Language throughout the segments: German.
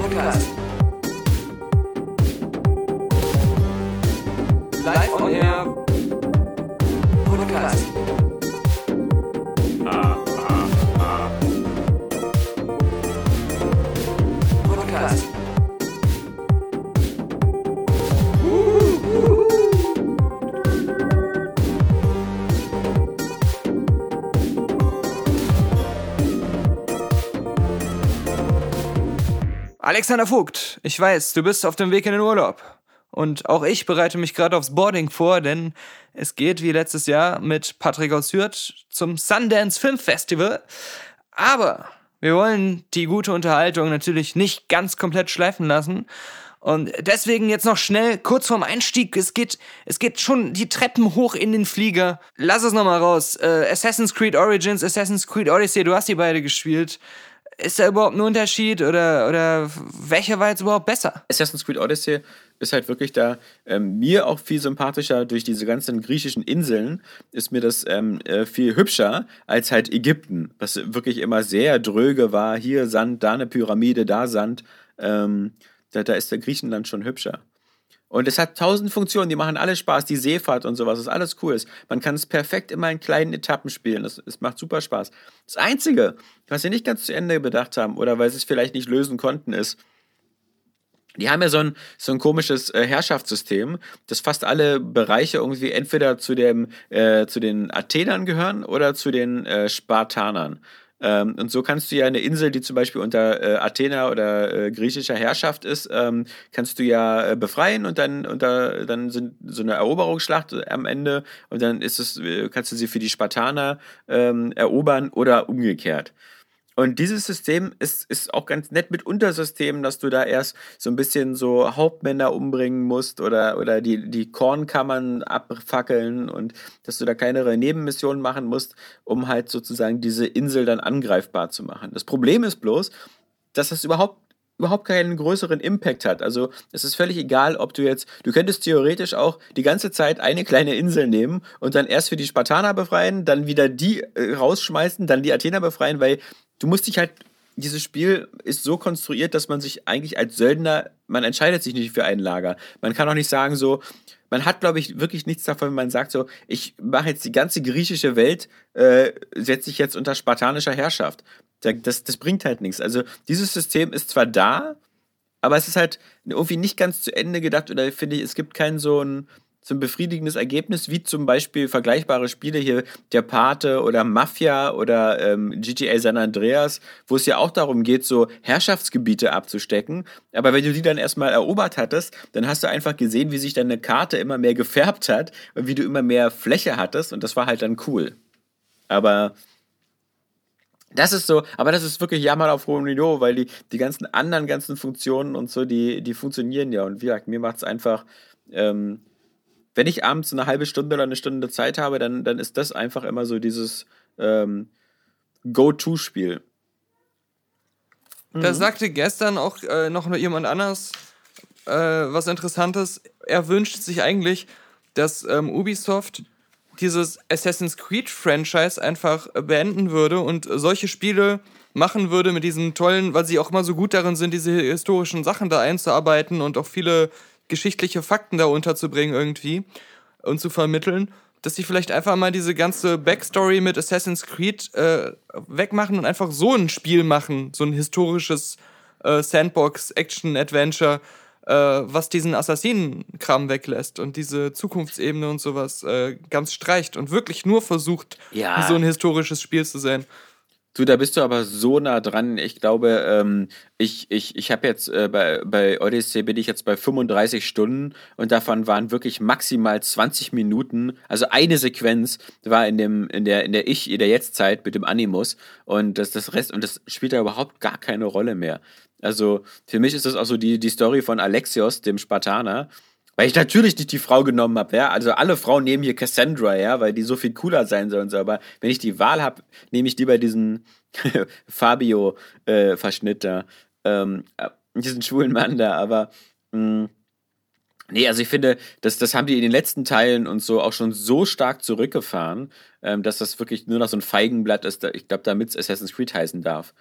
Podcast. Live on Air Alexander Vogt, ich weiß, du bist auf dem Weg in den Urlaub. Und auch ich bereite mich gerade aufs Boarding vor, denn es geht wie letztes Jahr mit Patrick aus Hürth zum Sundance Film Festival. Aber wir wollen die gute Unterhaltung natürlich nicht ganz komplett schleifen lassen. Und deswegen jetzt noch schnell, kurz vorm Einstieg, es geht, es geht schon die Treppen hoch in den Flieger. Lass es nochmal raus. Äh, Assassin's Creed Origins, Assassin's Creed Odyssey, du hast die beide gespielt. Ist da überhaupt ein Unterschied oder, oder welcher war jetzt überhaupt besser? Assassin's Creed Odyssey ist halt wirklich da ähm, mir auch viel sympathischer durch diese ganzen griechischen Inseln ist mir das ähm, äh, viel hübscher als halt Ägypten, was wirklich immer sehr dröge war. Hier Sand, da eine Pyramide, da Sand. Ähm, da, da ist der Griechenland schon hübscher. Und es hat tausend Funktionen, die machen alle Spaß, die Seefahrt und sowas, das ist alles cool. Man kann es perfekt immer in kleinen Etappen spielen, es, es macht super Spaß. Das Einzige, was sie nicht ganz zu Ende bedacht haben oder weil sie es vielleicht nicht lösen konnten, ist, die haben ja so ein, so ein komisches äh, Herrschaftssystem, dass fast alle Bereiche irgendwie entweder zu, dem, äh, zu den Athenern gehören oder zu den äh, Spartanern. Ähm, und so kannst du ja eine Insel, die zum Beispiel unter äh, Athena oder äh, griechischer Herrschaft ist, ähm, kannst du ja äh, befreien und dann, und da, dann sind so eine Eroberungsschlacht am Ende und dann ist es, äh, kannst du sie für die Spartaner ähm, erobern oder umgekehrt. Und dieses System ist, ist auch ganz nett mit Untersystemen, dass du da erst so ein bisschen so Hauptmänner umbringen musst oder, oder die, die Kornkammern abfackeln und dass du da kleinere Nebenmissionen machen musst, um halt sozusagen diese Insel dann angreifbar zu machen. Das Problem ist bloß, dass das überhaupt überhaupt keinen größeren Impact hat. Also es ist völlig egal, ob du jetzt, du könntest theoretisch auch die ganze Zeit eine kleine Insel nehmen und dann erst für die Spartaner befreien, dann wieder die äh, rausschmeißen, dann die Athener befreien, weil du musst dich halt, dieses Spiel ist so konstruiert, dass man sich eigentlich als Söldner, man entscheidet sich nicht für ein Lager. Man kann auch nicht sagen so, man hat, glaube ich, wirklich nichts davon, wenn man sagt so, ich mache jetzt die ganze griechische Welt, äh, setze ich jetzt unter spartanischer Herrschaft. Das, das bringt halt nichts. Also dieses System ist zwar da, aber es ist halt irgendwie nicht ganz zu Ende gedacht oder finde ich, es gibt keinen so ein, so ein befriedigendes Ergebnis, wie zum Beispiel vergleichbare Spiele hier der Pate oder Mafia oder ähm, GTA San Andreas, wo es ja auch darum geht, so Herrschaftsgebiete abzustecken. Aber wenn du die dann erstmal erobert hattest, dann hast du einfach gesehen, wie sich deine Karte immer mehr gefärbt hat und wie du immer mehr Fläche hattest und das war halt dann cool. Aber das ist so, aber das ist wirklich Jammer auf hohem Niveau, weil die, die ganzen anderen ganzen Funktionen und so, die, die funktionieren ja. Und wie gesagt, mir macht es einfach ähm, wenn ich abends eine halbe Stunde oder eine Stunde Zeit habe, dann, dann ist das einfach immer so dieses ähm, Go-To-Spiel. Da mhm. sagte gestern auch äh, noch jemand anders äh, was Interessantes. Er wünscht sich eigentlich, dass ähm, Ubisoft dieses Assassin's Creed-Franchise einfach beenden würde und solche Spiele machen würde mit diesen tollen, weil sie auch immer so gut darin sind, diese historischen Sachen da einzuarbeiten und auch viele geschichtliche Fakten da unterzubringen irgendwie und zu vermitteln, dass sie vielleicht einfach mal diese ganze Backstory mit Assassin's Creed äh, wegmachen und einfach so ein Spiel machen, so ein historisches äh, Sandbox-Action-Adventure, äh, was diesen Assassinen-Kram weglässt und diese Zukunftsebene und sowas äh, ganz streicht und wirklich nur versucht, ja. so ein historisches Spiel zu sein. Du, da bist du aber so nah dran. Ich glaube, ähm, ich, ich, ich habe jetzt äh, bei, bei Odyssey bin ich jetzt bei 35 Stunden und davon waren wirklich maximal 20 Minuten. Also eine Sequenz war in dem, in der, in der Ich, in der Jetztzeit mit dem Animus und das, das Rest, und das spielt da überhaupt gar keine Rolle mehr. Also für mich ist das auch so die, die Story von Alexios, dem Spartaner weil ich natürlich nicht die Frau genommen habe, ja. Also alle Frauen nehmen hier Cassandra, ja, weil die so viel cooler sein sollen. So. Aber wenn ich die Wahl habe, nehme ich lieber diesen Fabio-Verschnitt äh, da. Ähm, diesen schwulen Mann da. Aber mh, mm, Nee, also ich finde, das, das haben die in den letzten Teilen und so auch schon so stark zurückgefahren, ähm, dass das wirklich nur noch so ein Feigenblatt ist, ich glaube, damit es Assassin's Creed heißen darf.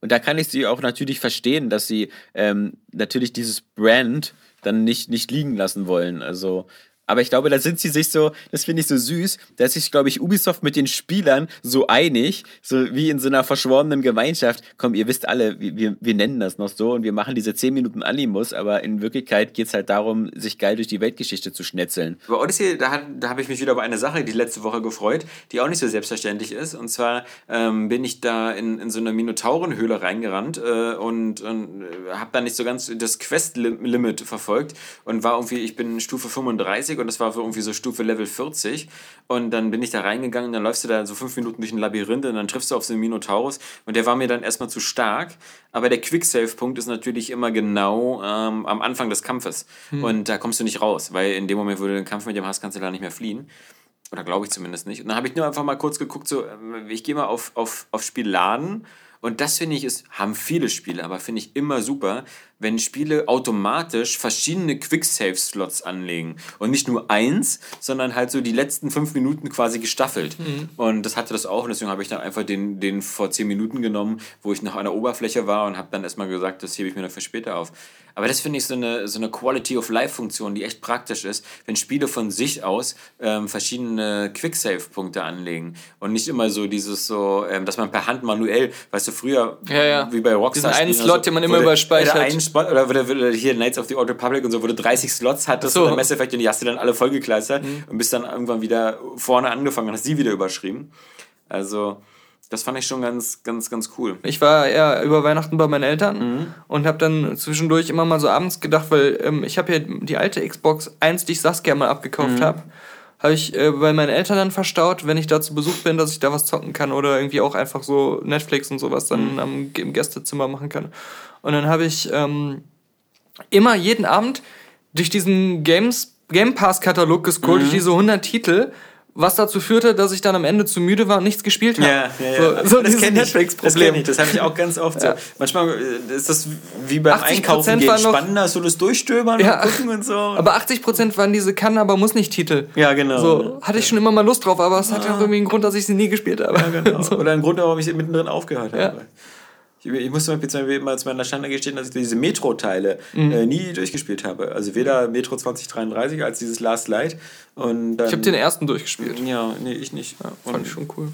Und da kann ich sie auch natürlich verstehen, dass sie ähm, natürlich dieses Brand dann nicht, nicht liegen lassen wollen. Also aber ich glaube, da sind sie sich so, das finde ich so süß, da ist sich, glaube ich, Ubisoft mit den Spielern so einig, so wie in so einer verschworenen Gemeinschaft. Komm, ihr wisst alle, wir, wir nennen das noch so und wir machen diese 10 Minuten Animus, aber in Wirklichkeit geht es halt darum, sich geil durch die Weltgeschichte zu schnetzeln. Bei Odyssey, da, da habe ich mich wieder über eine Sache die letzte Woche gefreut, die auch nicht so selbstverständlich ist. Und zwar ähm, bin ich da in, in so eine Minotaurenhöhle reingerannt äh, und, und äh, habe da nicht so ganz das Quest-Limit verfolgt und war irgendwie, ich bin Stufe 35 und das war irgendwie so Stufe Level 40. Und dann bin ich da reingegangen, dann läufst du da so fünf Minuten durch ein Labyrinth und dann triffst du auf so einen Minotaurus und der war mir dann erstmal zu stark. Aber der Quicksave-Punkt ist natürlich immer genau ähm, am Anfang des Kampfes. Hm. Und da kommst du nicht raus, weil in dem Moment, wo du den Kampf mit dem hast, kannst du da nicht mehr fliehen. Oder glaube ich zumindest nicht. Und dann habe ich nur einfach mal kurz geguckt, so, äh, ich gehe mal auf, auf, auf Spiel laden. Und das finde ich, ist, haben viele Spiele, aber finde ich immer super, wenn Spiele automatisch verschiedene Quick-Save-Slots anlegen. Und nicht nur eins, sondern halt so die letzten fünf Minuten quasi gestaffelt. Mhm. Und das hatte das auch. Und deswegen habe ich dann einfach den, den vor zehn Minuten genommen, wo ich noch an der Oberfläche war und habe dann erstmal gesagt, das hebe ich mir noch für später auf. Aber das finde ich so eine, so eine Quality-of-Life-Funktion, die echt praktisch ist, wenn Spiele von sich aus ähm, verschiedene Quick-Save-Punkte anlegen. Und nicht immer so dieses so, ähm, dass man per Hand manuell, weißt du, früher, ja, ja. wie bei Rockstar. Diesen einen Slot, so, den man immer überspeichert. Spot, oder, oder, hier Knights of the Old Republic und so, wo du 30 Slots hattest so. oder Mass Effect und die hast du dann alle vollgekleistert mhm. und bist dann irgendwann wieder vorne angefangen und hast sie wieder überschrieben. Also, das fand ich schon ganz, ganz, ganz cool. Ich war ja über Weihnachten bei meinen Eltern mhm. und habe dann zwischendurch immer mal so abends gedacht, weil ähm, ich habe ja die alte Xbox 1, die ich Saskia mal abgekauft mhm. habe, habe ich äh, bei meinen Eltern dann verstaut, wenn ich da zu Besuch bin, dass ich da was zocken kann oder irgendwie auch einfach so Netflix und sowas dann mhm. am, im Gästezimmer machen kann. Und dann habe ich ähm, immer jeden Abend durch diesen Games, Game Pass-Katalog gescrollt, mhm. durch diese 100 Titel, was dazu führte, dass ich dann am Ende zu müde war und nichts gespielt habe. Ja, ja, ja. So, so das kenne ich. Das kenne ich. Das habe ich auch ganz oft ja. so. Manchmal äh, ist das wie beim Einkaufen gehen spannender, so das Durchstöbern ja, und gucken und so. Aber 80% waren diese kann, aber muss nicht Titel. Ja, genau. So hatte ich schon immer mal Lust drauf, aber es ah. hat ja auch irgendwie einen Grund, dass ich sie nie gespielt habe. Ja, genau. so. Oder einen Grund, warum ich sie mittendrin aufgehört habe. Ich, ich musste mal immer zu meiner Schande gestehen, dass ich diese Metro-Teile mhm. äh, nie durchgespielt habe. Also weder Metro 2033 als dieses Last Light. Und dann, ich habe den ersten durchgespielt. Ja, nee, ich nicht. Ja, fand und, ich schon cool.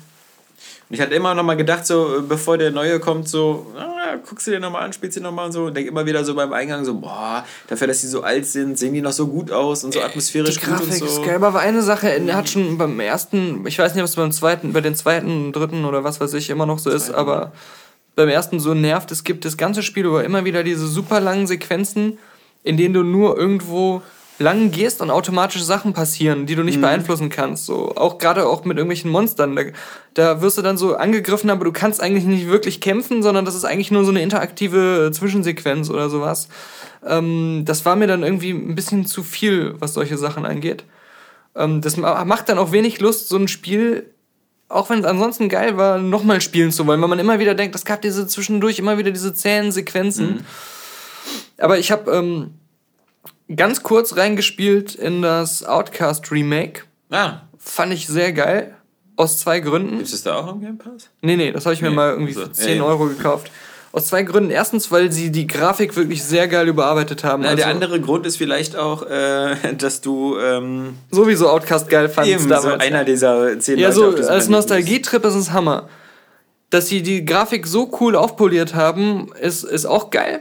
Und ich hatte immer noch mal gedacht, so bevor der neue kommt, so, ah, guckst du dir nochmal an, spielst du nochmal und so. Und denk immer wieder so beim Eingang so, boah, dafür, dass die so alt sind, sehen die noch so gut aus und so atmosphärisch die Grafik gut und so. Ist geil, aber eine Sache, er hat schon beim ersten, ich weiß nicht, ob es beim zweiten, bei den zweiten, dritten oder was weiß ich immer noch so ist, aber beim ersten so nervt. Es gibt das ganze Spiel über immer wieder diese super langen Sequenzen, in denen du nur irgendwo lang gehst und automatisch Sachen passieren, die du nicht mhm. beeinflussen kannst. So auch gerade auch mit irgendwelchen Monstern. Da, da, wirst du dann so angegriffen, aber du kannst eigentlich nicht wirklich kämpfen, sondern das ist eigentlich nur so eine interaktive Zwischensequenz oder sowas. Ähm, das war mir dann irgendwie ein bisschen zu viel, was solche Sachen angeht. Ähm, das macht dann auch wenig Lust, so ein Spiel auch wenn es ansonsten geil war, nochmal spielen zu wollen, weil man immer wieder denkt, es gab diese zwischendurch immer wieder diese zähen Sequenzen. Mhm. Aber ich habe ähm, ganz kurz reingespielt in das Outcast Remake. Ah. Fand ich sehr geil. Aus zwei Gründen. Ist es da auch im Game Pass? Nee, nee, das habe ich mir mal irgendwie also, für 10 ja, Euro gekauft. Aus zwei Gründen. Erstens, weil sie die Grafik wirklich sehr geil überarbeitet haben. Na, also der andere Grund ist vielleicht auch, äh, dass du ähm, sowieso Outcast geil fandest eben, damals. So einer dieser zehn Ja, Leute so als Nostalgietrip ist es Hammer. Dass sie die Grafik so cool aufpoliert haben, ist, ist auch geil.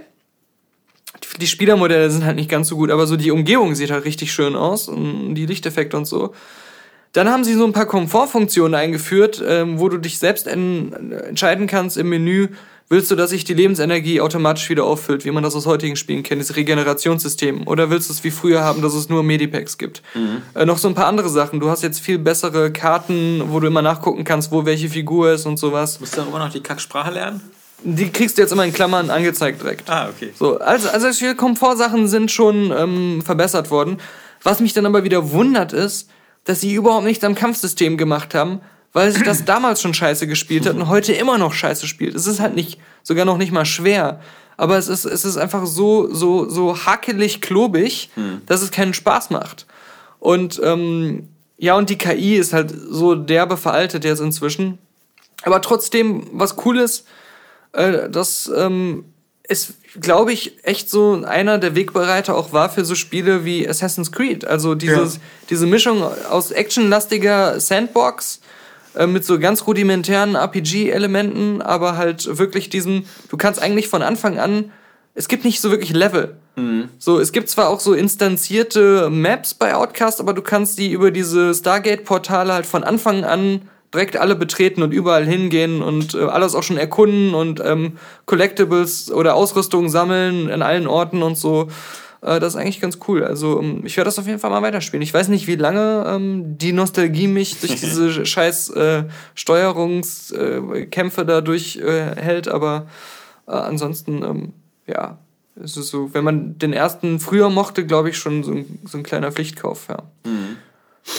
Die Spielermodelle sind halt nicht ganz so gut, aber so die Umgebung sieht halt richtig schön aus und die Lichteffekte und so. Dann haben sie so ein paar Komfortfunktionen eingeführt, ähm, wo du dich selbst en entscheiden kannst im Menü, Willst du, dass sich die Lebensenergie automatisch wieder auffüllt, wie man das aus heutigen Spielen kennt, dieses Regenerationssystem? Oder willst du es wie früher haben, dass es nur Medipacks gibt? Mhm. Äh, noch so ein paar andere Sachen. Du hast jetzt viel bessere Karten, wo du immer nachgucken kannst, wo welche Figur ist und sowas. Musst du dann immer noch die Kacksprache lernen? Die kriegst du jetzt immer in Klammern angezeigt direkt. Ah, okay. So, also, also viele Komfortsachen sind schon ähm, verbessert worden. Was mich dann aber wieder wundert ist, dass sie überhaupt nichts am Kampfsystem gemacht haben, weil sich das damals schon scheiße gespielt hat und heute immer noch scheiße spielt. Es ist halt nicht, sogar noch nicht mal schwer. Aber es ist, es ist einfach so, so, so hakelig, klobig, hm. dass es keinen Spaß macht. Und ähm, ja, und die KI ist halt so derbe veraltet jetzt inzwischen. Aber trotzdem, was cool ist, äh, dass ähm, es, glaube ich, echt so einer der Wegbereiter auch war für so Spiele wie Assassin's Creed. Also dieses, Ja. diese Mischung aus actionlastiger Sandbox äh, mit so ganz rudimentären RPG-Elementen, aber halt wirklich diesem, du kannst eigentlich von Anfang an, es gibt nicht so wirklich Level. So, es gibt zwar auch so instanzierte Maps bei Outcast, aber du kannst die über diese Stargate-Portale halt von Anfang an direkt alle betreten und überall hingehen und äh, alles auch schon erkunden und ähm, Collectibles oder Ausrüstung sammeln in allen Orten und so. Äh, das ist eigentlich ganz cool. Also ähm, ich werde das auf jeden Fall mal weiterspielen. Ich weiß nicht, wie lange ähm, die Nostalgie mich durch diese scheiß äh, Steuerungskämpfe äh, Kämpfe da durchhält, äh, hält, aber äh, ansonsten, ähm, ja, es ist so, wenn man den ersten früher mochte, glaube ich, schon so ein, so ein kleiner Pflichtkauf, ja.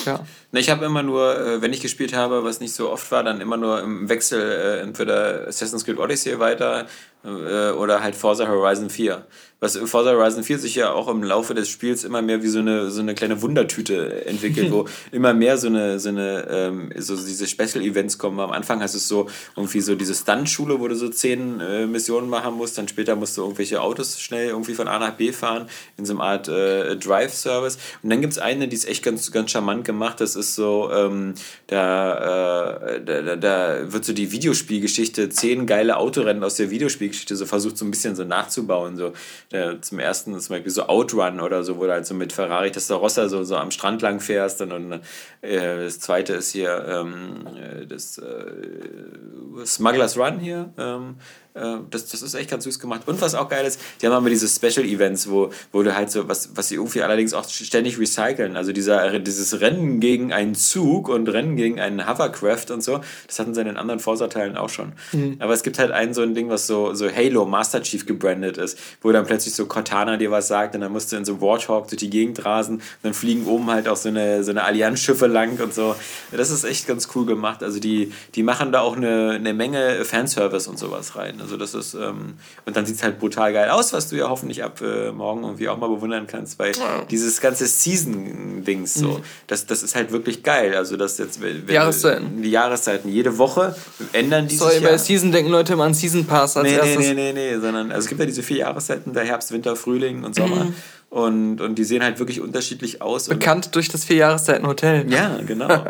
Ja. Na, Ich habe immer nur, äh, wenn ich gespielt habe, was nicht so oft war, dann immer nur im Wechsel äh, entweder Assassin's Creed Odyssey weiter äh, oder halt Forza Horizon 4. Was Forza Horizon 4 sich ja auch im Laufe des Spiels immer mehr wie so eine, so eine kleine Wundertüte entwickelt, wo immer mehr so eine, so eine ähm, so diese Special Events kommen. Am Anfang hast du so irgendwie so diese Stunt-Schule, wo du so zehn äh, Missionen machen musst, dann später musst du irgendwelche Autos schnell irgendwie von A nach B fahren, in so einer Art äh, Drive-Service. Und dann gibt es eine, die ist echt ganz, ganz charmant gemacht. Das ist so, ähm, da, äh, da, da, da wird so die Videospielgeschichte, zehn geile Autorennen aus der Videospielgeschichte so versucht, so ein bisschen so nachzubauen. So, äh, zum ersten zum Beispiel so Outrun oder so, wo du halt so mit Ferrari Testarossa so, so am Strand lang fährst. Und, und äh, das zweite ist hier ähm, äh, das äh, Smugglers Run hier. Ähm, äh, das, das ist echt ganz süß gemacht. Und was auch geil ist, die haben immer diese Special Events, wo, wo du halt so, was, was sie irgendwie allerdings auch ständig recyceln. Also dieser, dieses Rennen gegen einen Zug und Rennen gegen einen Hovercraft und so, das hatten sie in den anderen Forza-Teilen auch schon. Aber es gibt halt ein so ein Ding, was so, so Halo Master Chief gebrandet ist, wo dann plötzlich so Cortana dir was sagt und dann musst du in so Warthog durch die Gegend rasen und dann fliegen oben halt auch so eine, so eine Allianzschiffe lang und so. Das ist echt ganz cool gemacht. Also die, die machen da auch eine, eine Menge Fanservice und sowas rein. Also das ist, ähm, und dann sieht es halt brutal geil aus, was du ja hoffentlich ab äh, morgen irgendwie auch mal bewundern kannst, weil dieses ganze Season-Dings so, das, das ist halt wirklich geil. Also das jetzt, wenn, Jahreszeiten. Die Jahreszeiten. Jede Woche ändern die Sorry, sich bei ja. Season denken Leute immer an Season Pass als Nee, nee, erstes. nee, nee, nee, sondern also es gibt ja diese vier Jahreszeiten, der Herbst, Winter, Frühling und Sommer. Mhm. Und, und die sehen halt wirklich unterschiedlich aus. Bekannt durch das Vier-Jahreszeiten-Hotel. ja, genau.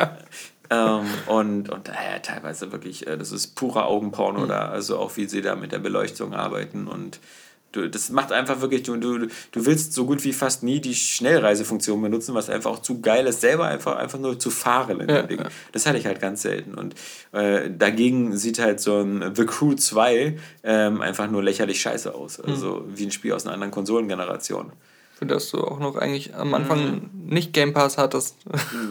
ähm, und und äh, teilweise wirklich, äh, das ist purer Augenporno da, also auch wie sie da mit der Beleuchtung arbeiten und du, das macht einfach wirklich, du, du, du willst so gut wie fast nie die Schnellreisefunktion benutzen, was einfach auch zu geil ist, selber einfach, einfach nur zu fahren in Ja, dem Ding. ja. Das hatte ich halt ganz selten. Und äh, dagegen sieht halt so ein The Crew 2 ähm, einfach nur lächerlich scheiße aus. Also wie ein Spiel aus einer anderen Konsolengeneration. Für das du auch noch eigentlich am Anfang nicht Game Pass hattest.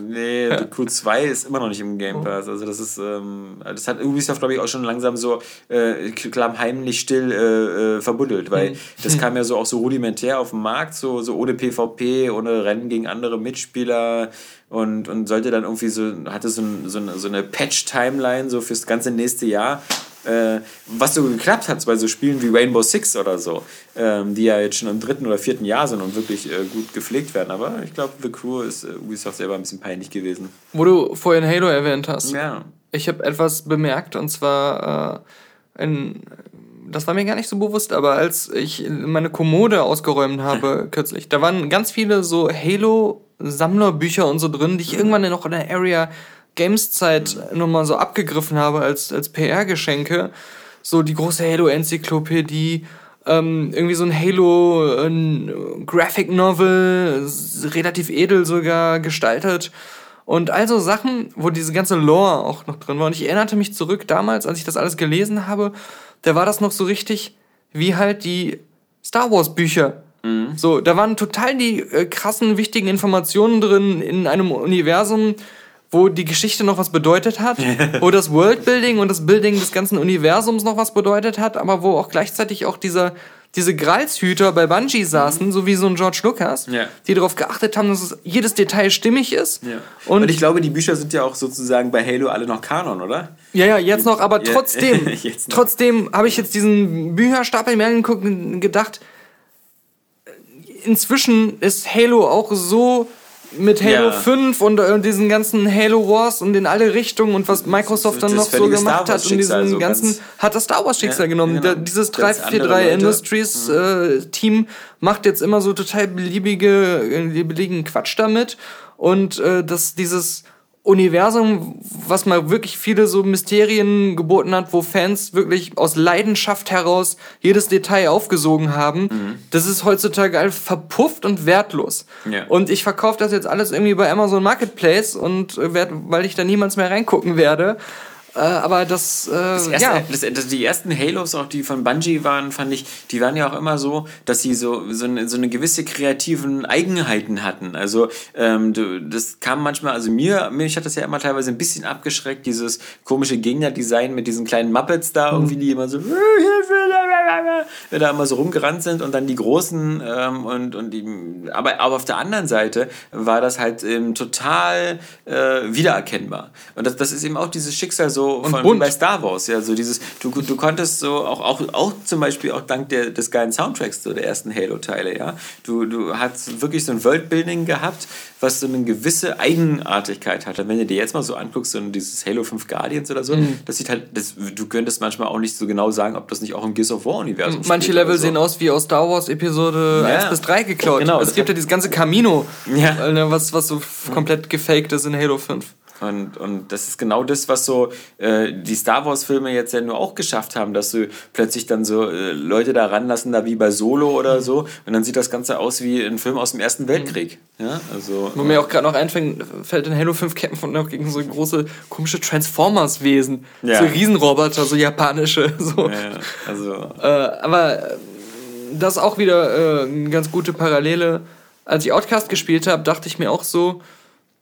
Nee, The Crew 2 ist immer noch nicht im Game Pass. Also das ist, ähm, das hat Ubisoft, glaube ich, auch schon langsam so äh, klammheimlich still äh, äh, verbuddelt, weil das kam ja so auch so rudimentär auf den Markt, so, so ohne PvP, ohne Rennen gegen andere Mitspieler und, und sollte dann irgendwie so, hatte so, ein, so eine, so eine Patch-Timeline so fürs ganze nächste Jahr. Äh, was so geklappt hat bei so Spielen wie Rainbow Six oder so, ähm, die ja jetzt schon im dritten oder vierten Jahr sind und wirklich äh, gut gepflegt werden. Aber ich glaube, The Crew ist äh, Ubisoft selber ein bisschen peinlich gewesen. Wo du vorhin Halo erwähnt hast. Ja. Ich habe etwas bemerkt und zwar äh, ein, das war mir gar nicht so bewusst, aber als ich meine Kommode ausgeräumt habe kürzlich, da waren ganz viele so Halo-Sammlerbücher und so drin, die ich irgendwann noch in der Area Games Zeit nochmal so abgegriffen habe als, als PR-Geschenke. So die große Halo-Enzyklopädie, ähm, irgendwie so ein Halo äh, Graphic Novel, s- relativ edel sogar gestaltet. Und also Sachen, wo diese ganze Lore auch noch drin war. Und ich erinnerte mich zurück damals, als ich das alles gelesen habe, da war das noch so richtig wie halt die Star Wars Bücher. So, da waren total die äh, krassen, wichtigen Informationen drin in einem Universum, wo die Geschichte noch was bedeutet hat, wo das Worldbuilding und das Building des ganzen Universums noch was bedeutet hat, aber wo auch gleichzeitig auch dieser, diese Gralshüter bei Bungie saßen, so wie so ein George Lucas, Ja. die darauf geachtet haben, dass es jedes Detail stimmig ist. Ja. Und, Und, ich glaube, die Bücher sind ja auch sozusagen bei Halo alle noch Kanon, oder? ja, ja, jetzt noch, aber Ja, trotzdem, noch. trotzdem habe ich jetzt diesen Bücherstapel mir angeguckt und gedacht, inzwischen ist Halo auch so mit Halo Ja. 5 und äh, diesen ganzen Halo Wars und in alle Richtungen und was Microsoft dann noch so gemacht hat und diesen so ganzen ganz- hat das Star Wars Schicksal Ja, genommen. genau. Da, dieses Ganz andere 343 Leute. Industries äh, Team macht jetzt immer so total beliebige äh, beliebigen Quatsch damit und äh, dass dieses Universum, was mal wirklich viele so Mysterien geboten hat, wo Fans wirklich aus Leidenschaft heraus jedes Detail aufgesogen haben, Mhm. das ist heutzutage einfach verpufft und wertlos. Ja. Und ich verkaufe das jetzt alles irgendwie bei Amazon Marketplace und werd, weil ich da niemals mehr reingucken werde. Äh, aber das, äh, Das erste, ja. das, das, die ersten Halos, auch die von Bungie waren, fand ich, die waren ja auch immer so, dass sie so, so, eine, so eine gewisse kreativen Eigenheiten hatten. Also ähm, das kam manchmal, also mir, mich hat das ja immer teilweise ein bisschen abgeschreckt, dieses komische Gegnerdesign mit diesen kleinen Muppets da, irgendwie, die immer so da immer so rumgerannt sind und dann die großen ähm, und, und die, aber, aber auf der anderen Seite war das halt ähm, total äh, wiedererkennbar. Und das, das ist eben auch dieses Schicksal so von bunt. bei Star Wars, ja, so dieses, du, du konntest so auch, auch, auch zum Beispiel auch dank der, des geilen Soundtracks so der ersten Halo-Teile, ja, du, du hast wirklich so ein Worldbuilding gehabt, was so eine gewisse Eigenartigkeit hatte. Wenn du dir jetzt mal so anguckst, so dieses Halo 5 Guardians oder so, Mhm. das sieht halt, das, du könntest manchmal auch nicht so genau sagen, ob das nicht auch im Gears of War-Universum Manche spielt Level oder so. sehen aus wie aus Star Wars Episode Ja. 1 bis 3 geklaut. Genau, es gibt ja dieses ganze Camino, Ja. äh, ne, was, was so f- komplett gefaked ist in Halo 5. Und, und das ist genau das, was so äh, die Star Wars-Filme jetzt ja nur auch geschafft haben, dass du plötzlich dann so äh, Leute da ranlassen, da wie bei Solo oder so. Und dann sieht das Ganze aus wie ein Film aus dem Ersten Weltkrieg. Ja, also. Wo mir auch gerade noch einfällt, fällt in Halo 5 kämpfen und auch gegen so große, komische Transformers-Wesen. Ja. So Riesenroboter, so japanische. So. Ja, also. Äh, aber äh, das ist auch wieder äh, eine ganz gute Parallele. Als ich Outcast gespielt habe, dachte ich mir auch so,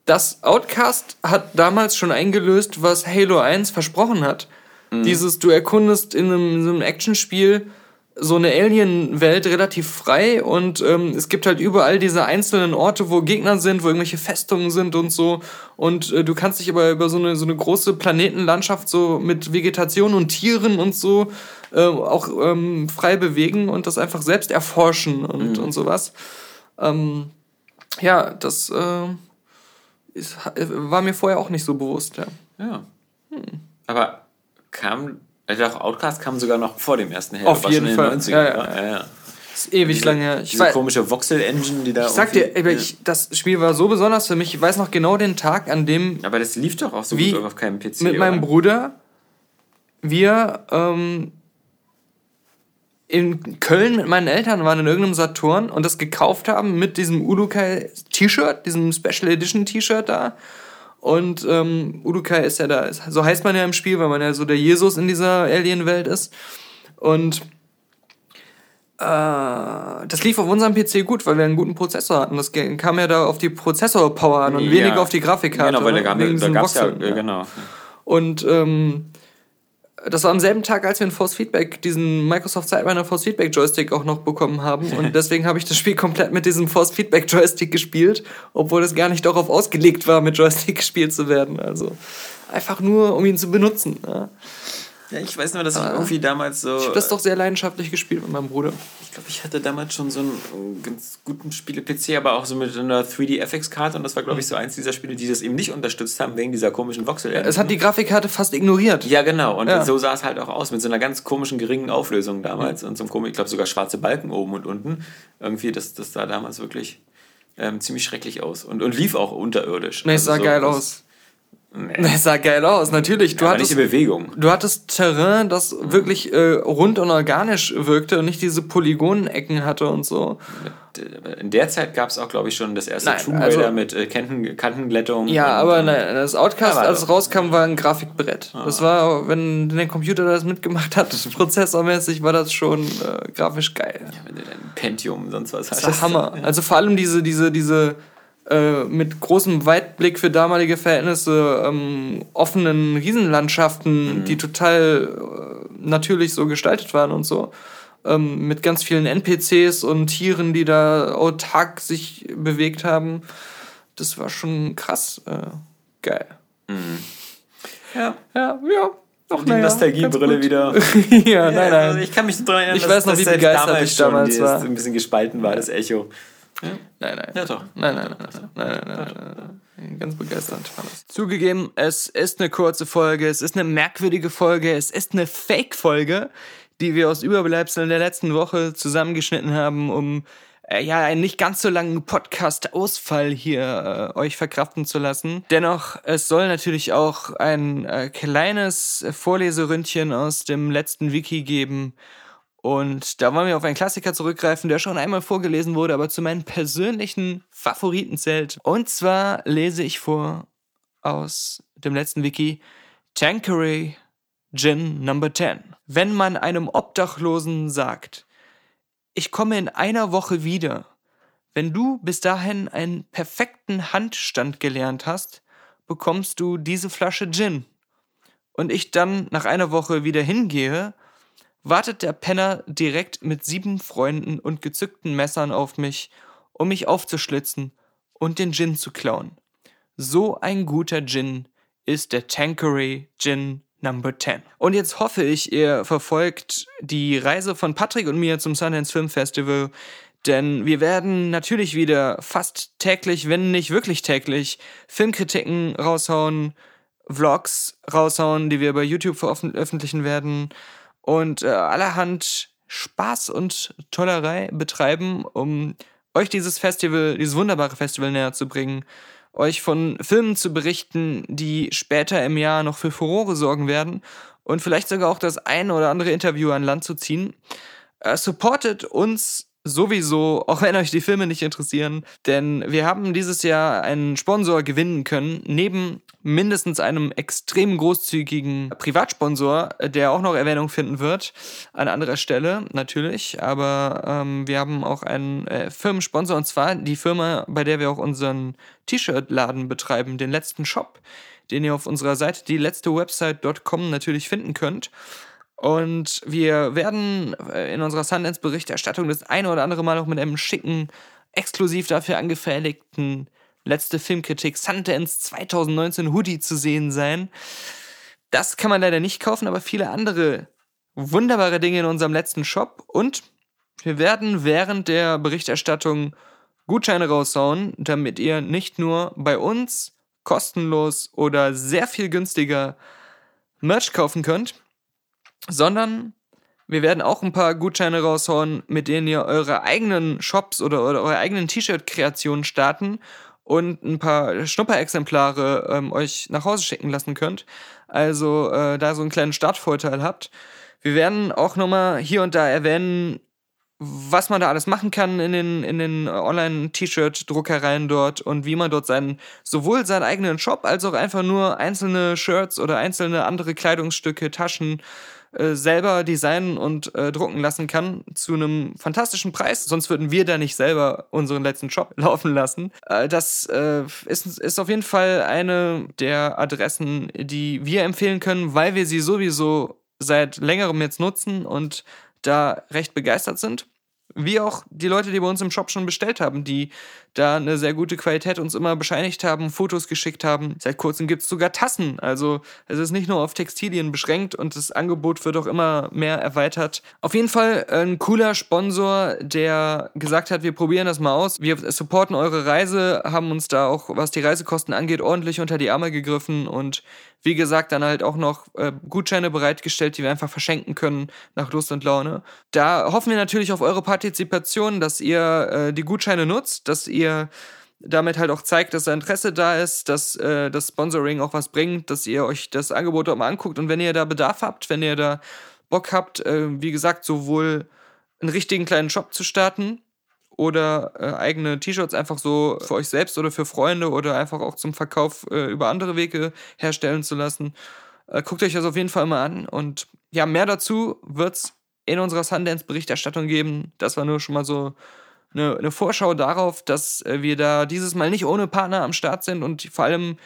das Outcast hat damals schon eingelöst, was Halo 1 versprochen hat. Dieses, du erkundest in einem, in so einem Actionspiel so eine Alien-Welt relativ frei und ähm, es gibt halt überall diese einzelnen Orte, wo Gegner sind, wo irgendwelche Festungen sind und so. Und äh, du kannst dich aber über so eine, so eine große Planetenlandschaft so mit Vegetation und Tieren und so äh, auch ähm, frei bewegen und das einfach selbst erforschen und, und sowas. Ähm, ja, das äh, ist, war mir vorher auch nicht so bewusst. Ja. Ja. Aber kam. Also auch Outcast kam sogar noch vor dem ersten Halo. Auf jeden Fall. In den 90ern, Ja, ja. ja, ja. Ist ewig Diese- lang her. Ich, diese weiß, komische Voxel-Engine, die da. ich sag dir, ey, ich, das Spiel war so besonders für mich. Ich weiß noch genau den Tag, an dem Aber das lief doch auch so Wie gut auf keinem PC. mit meinem oder? Bruder wir ähm, in Köln mit meinen Eltern waren in irgendeinem Saturn und das gekauft haben mit diesem Udukai T-Shirt, diesem Special Edition T-Shirt da. Und ähm, Udukai ist ja da, so heißt man ja im Spiel, weil man ja so der Jesus in dieser Alien-Welt ist. Und äh, das lief auf unserem PC gut, weil wir einen guten Prozessor hatten. Das kam ja da auf die Prozessor-Power an und Ja. weniger auf die Grafikkarte. Genau, weil da, ne? gab, da diesen gab's ja, äh, genau. und ähm, das war am selben Tag, als wir einen Force Feedback, diesen Microsoft Sidewinder Force Feedback Joystick auch noch bekommen haben. Und deswegen habe ich das Spiel komplett mit diesem Force Feedback Joystick gespielt, obwohl es gar nicht darauf ausgelegt war, mit Joystick gespielt zu werden. Also einfach nur, um ihn zu benutzen. Ja. Ja, ich weiß nur, dass ich irgendwie damals so. Ich habe das doch sehr leidenschaftlich gespielt mit meinem Bruder. Ich glaube, ich hatte damals schon so einen äh, ganz guten Spiele-PC, aber auch so mit einer 3D-FX-Karte und das war, glaube ich, so eins dieser Spiele, die das eben nicht unterstützt haben, wegen dieser komischen voxel Es hat die Grafikkarte fast ignoriert. Ja, genau. Und Ja. so sah es halt auch aus, mit so einer ganz komischen, geringen Auflösung damals und so einem komischen, ich glaube sogar schwarze Balken oben und unten. Irgendwie, das, das sah damals wirklich ähm, ziemlich schrecklich aus und, und lief auch unterirdisch. Nee, es sah Also so- geil aus. Nee, Es sah geil aus, natürlich. Du nicht hattest, Bewegung. Du hattest Terrain, das wirklich äh, rund und organisch wirkte und nicht diese Polygonecken hatte und so. In der Zeit gab es auch, glaube ich, schon das erste Nein, Tomb Raider also- mit äh, Kanten, Kantenglättung. Ja, und, aber nein, das Outcast, aber als es rauskam, war ein Grafikbrett. Das war, wenn der Computer das mitgemacht hat, prozessormäßig, war das schon äh, grafisch geil. Wenn du dann Pentium, sonst was Das war Hammer. Also vor allem diese, diese, diese äh, mit großem Weitblick für damalige Verhältnisse ähm, offenen Riesenlandschaften, die total äh, natürlich so gestaltet waren und so. Ähm, mit ganz vielen NPCs und Tieren, die da autark sich bewegt haben. Das war schon krass äh, geil. Ja. Ja, ja. Doch, Die naja, Nostalgiebrille wieder. ja, nein, Also nein. ich kann mich daran erinnern, Ich weiß noch, wie begeistert ich schon damals war. ein bisschen gespalten war, das Echo. Nein, nein. Ja, doch. Nein, nein, nein, nein, nein, nein, nein, nein. Ganz begeisternd. Zugegeben, es ist eine kurze Folge, es ist eine merkwürdige Folge, es ist eine Fake-Folge, die wir aus Überbleibseln der letzten Woche zusammengeschnitten haben, um äh, ja einen nicht ganz so langen Podcast-Ausfall hier äh, euch verkraften zu lassen. Dennoch, es soll natürlich auch ein äh, kleines Vorleseründchen aus dem letzten Wiki geben. Und da wollen wir auf einen Klassiker zurückgreifen, der schon einmal vorgelesen wurde, aber zu meinen persönlichen Favoriten zählt. Und zwar lese ich vor aus dem letzten Wiki Tanqueray Gin Number 10. Wenn man einem Obdachlosen sagt, ich komme in einer Woche wieder, wenn du bis dahin einen perfekten Handstand gelernt hast, bekommst du diese Flasche Gin. Und ich dann nach einer Woche wieder hingehe, wartet der Penner direkt mit sieben Freunden und gezückten Messern auf mich, um mich aufzuschlitzen und den Gin zu klauen. So ein guter Gin ist der Tanqueray Gin Number 10. Und jetzt hoffe ich, ihr verfolgt die Reise von Patrick und mir zum Sundance Film Festival, denn wir werden natürlich wieder fast täglich, wenn nicht wirklich täglich, Filmkritiken raushauen, Vlogs raushauen, die wir bei YouTube veröffentlichen werden und äh, allerhand Spaß und Tollerei betreiben, um euch dieses Festival, dieses wunderbare Festival näher zu bringen, euch von Filmen zu berichten, die später im Jahr noch für Furore sorgen werden und vielleicht sogar auch das ein oder andere Interview an Land zu ziehen. Äh, supportet uns sowieso, auch wenn euch die Filme nicht interessieren, denn wir haben dieses Jahr einen Sponsor gewinnen können, neben mindestens einem extrem großzügigen Privatsponsor, der auch noch Erwähnung finden wird, an anderer Stelle natürlich, aber ähm, wir haben auch einen äh, Firmensponsor und zwar die Firma, bei der wir auch unseren T-Shirt-Laden betreiben, den letzten Shop, den ihr auf unserer Seite, die letzte Website.com natürlich finden könnt. Und wir werden äh, in unserer Sundance-Berichterstattung das eine oder andere Mal auch mit einem schicken, exklusiv dafür angefertigten letzte Filmkritik Sundance 2019 Hoodie zu sehen sein. Das kann man leider nicht kaufen, aber viele andere wunderbare Dinge in unserem letzten Shop. Und wir werden während der Berichterstattung Gutscheine raushauen, damit ihr nicht nur bei uns kostenlos oder sehr viel günstiger Merch kaufen könnt, sondern wir werden auch ein paar Gutscheine raushauen, mit denen ihr eure eigenen Shops oder, oder eure eigenen T-Shirt-Kreationen starten und ein paar Schnupperexemplare ähm, euch nach Hause schicken lassen könnt. Also äh, da so einen kleinen Startvorteil habt. Wir werden auch nochmal hier und da erwähnen, was man da alles machen kann in den, in den Online-T-Shirt-Druckereien dort und wie man dort seinen, sowohl seinen eigenen Shop als auch einfach nur einzelne Shirts oder einzelne andere Kleidungsstücke, Taschen, äh, selber designen und äh, drucken lassen kann zu einem fantastischen Preis. Sonst würden wir da nicht selber unseren letzten Shop laufen lassen. Äh, das äh, ist, ist auf jeden Fall eine der Adressen, die wir empfehlen können, weil wir sie sowieso seit längerem jetzt nutzen und da recht begeistert sind wie auch die Leute, die bei uns im Shop schon bestellt haben, die da eine sehr gute Qualität uns immer bescheinigt haben, Fotos geschickt haben. Seit kurzem gibt es sogar Tassen. Also es ist nicht nur auf Textilien beschränkt und das Angebot wird auch immer mehr erweitert. Auf jeden Fall ein cooler Sponsor, der gesagt hat, wir probieren das mal aus. Wir supporten eure Reise, haben uns da auch, was die Reisekosten angeht, ordentlich unter die Arme gegriffen und wie gesagt, dann halt auch noch äh, Gutscheine bereitgestellt, die wir einfach verschenken können nach Lust und Laune. Da hoffen wir natürlich auf eure Partizipation, dass ihr äh, die Gutscheine nutzt, dass ihr damit halt auch zeigt, dass da Interesse da ist, dass äh, das Sponsoring auch was bringt, dass ihr euch das Angebot auch mal anguckt und wenn ihr da Bedarf habt, wenn ihr da Bock habt, äh, wie gesagt, sowohl einen richtigen kleinen Shop zu starten, oder äh, eigene T-Shirts einfach so für euch selbst oder für Freunde oder einfach auch zum Verkauf äh, über andere Wege herstellen zu lassen. Äh, guckt euch das auf jeden Fall mal an. Und ja, mehr dazu wird es in unserer Sundance-Berichterstattung geben. Das war nur schon mal so eine, eine Vorschau darauf, dass äh, wir da dieses Mal nicht ohne Partner am Start sind und vor allem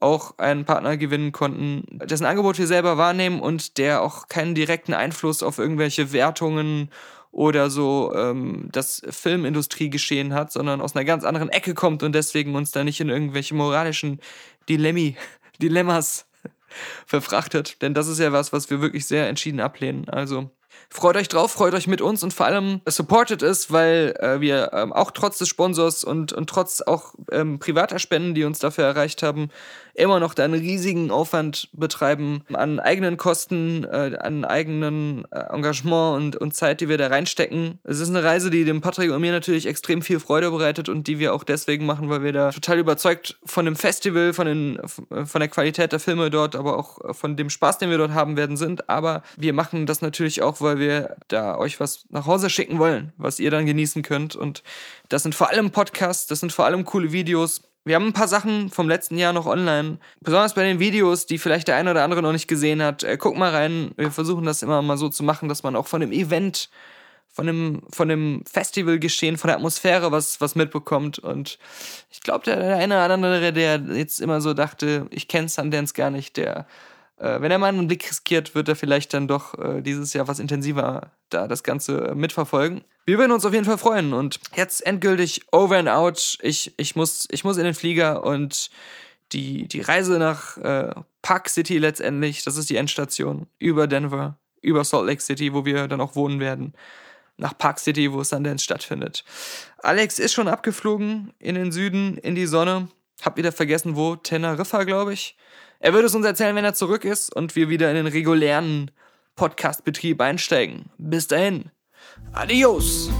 auch einen Partner gewinnen konnten, dessen Angebot wir selber wahrnehmen und der auch keinen direkten Einfluss auf irgendwelche Wertungen oder so ähm, das Filmindustrie geschehen hat, sondern aus einer ganz anderen Ecke kommt und deswegen uns da nicht in irgendwelche moralischen Dilemmi, Dilemmas verfrachtet. Denn das ist ja was, was wir wirklich sehr entschieden ablehnen. Also Freut euch drauf, freut euch mit uns und vor allem supportet es, weil äh, wir ähm, auch trotz des Sponsors und, und trotz auch ähm, privater Spenden, die uns dafür erreicht haben, immer noch da einen riesigen Aufwand betreiben an eigenen Kosten, äh, an eigenen äh, Engagement und, und Zeit, die wir da reinstecken. Es ist eine Reise, die dem Patrick und mir natürlich extrem viel Freude bereitet und die wir auch deswegen machen, weil wir da total überzeugt von dem Festival, von, den, von der Qualität der Filme dort, aber auch von dem Spaß, den wir dort haben werden, sind. Aber wir machen das natürlich auch, weil wir da euch was nach Hause schicken wollen, was ihr dann genießen könnt. Und das sind vor allem Podcasts, das sind vor allem coole Videos wir haben ein paar Sachen vom letzten Jahr noch online. Besonders bei den Videos, die vielleicht der eine oder andere noch nicht gesehen hat. Äh, guck mal rein. Wir versuchen das immer mal so zu machen, dass man auch von dem Event, von dem, von dem Festivalgeschehen, von der Atmosphäre was, was mitbekommt. Und ich glaube, der, der eine oder andere, der jetzt immer so dachte, ich kenne Sundance gar nicht, der wenn er mal einen Blick riskiert, wird er vielleicht dann doch äh, dieses Jahr was intensiver da das Ganze mitverfolgen. Wir würden uns auf jeden Fall freuen und jetzt endgültig over and out. Ich, ich, muss, ich muss in den Flieger und die, die Reise nach äh, Park City letztendlich, das ist die Endstation, über Denver, über Salt Lake City, wo wir dann auch wohnen werden, nach Park City, wo Sundance stattfindet. Alex ist schon abgeflogen in den Süden, in die Sonne. Hab wieder vergessen, wo, Teneriffa, glaube ich. Er wird es uns erzählen, wenn er zurück ist und wir wieder in den regulären Podcast-Betrieb einsteigen. Bis dahin. Adios.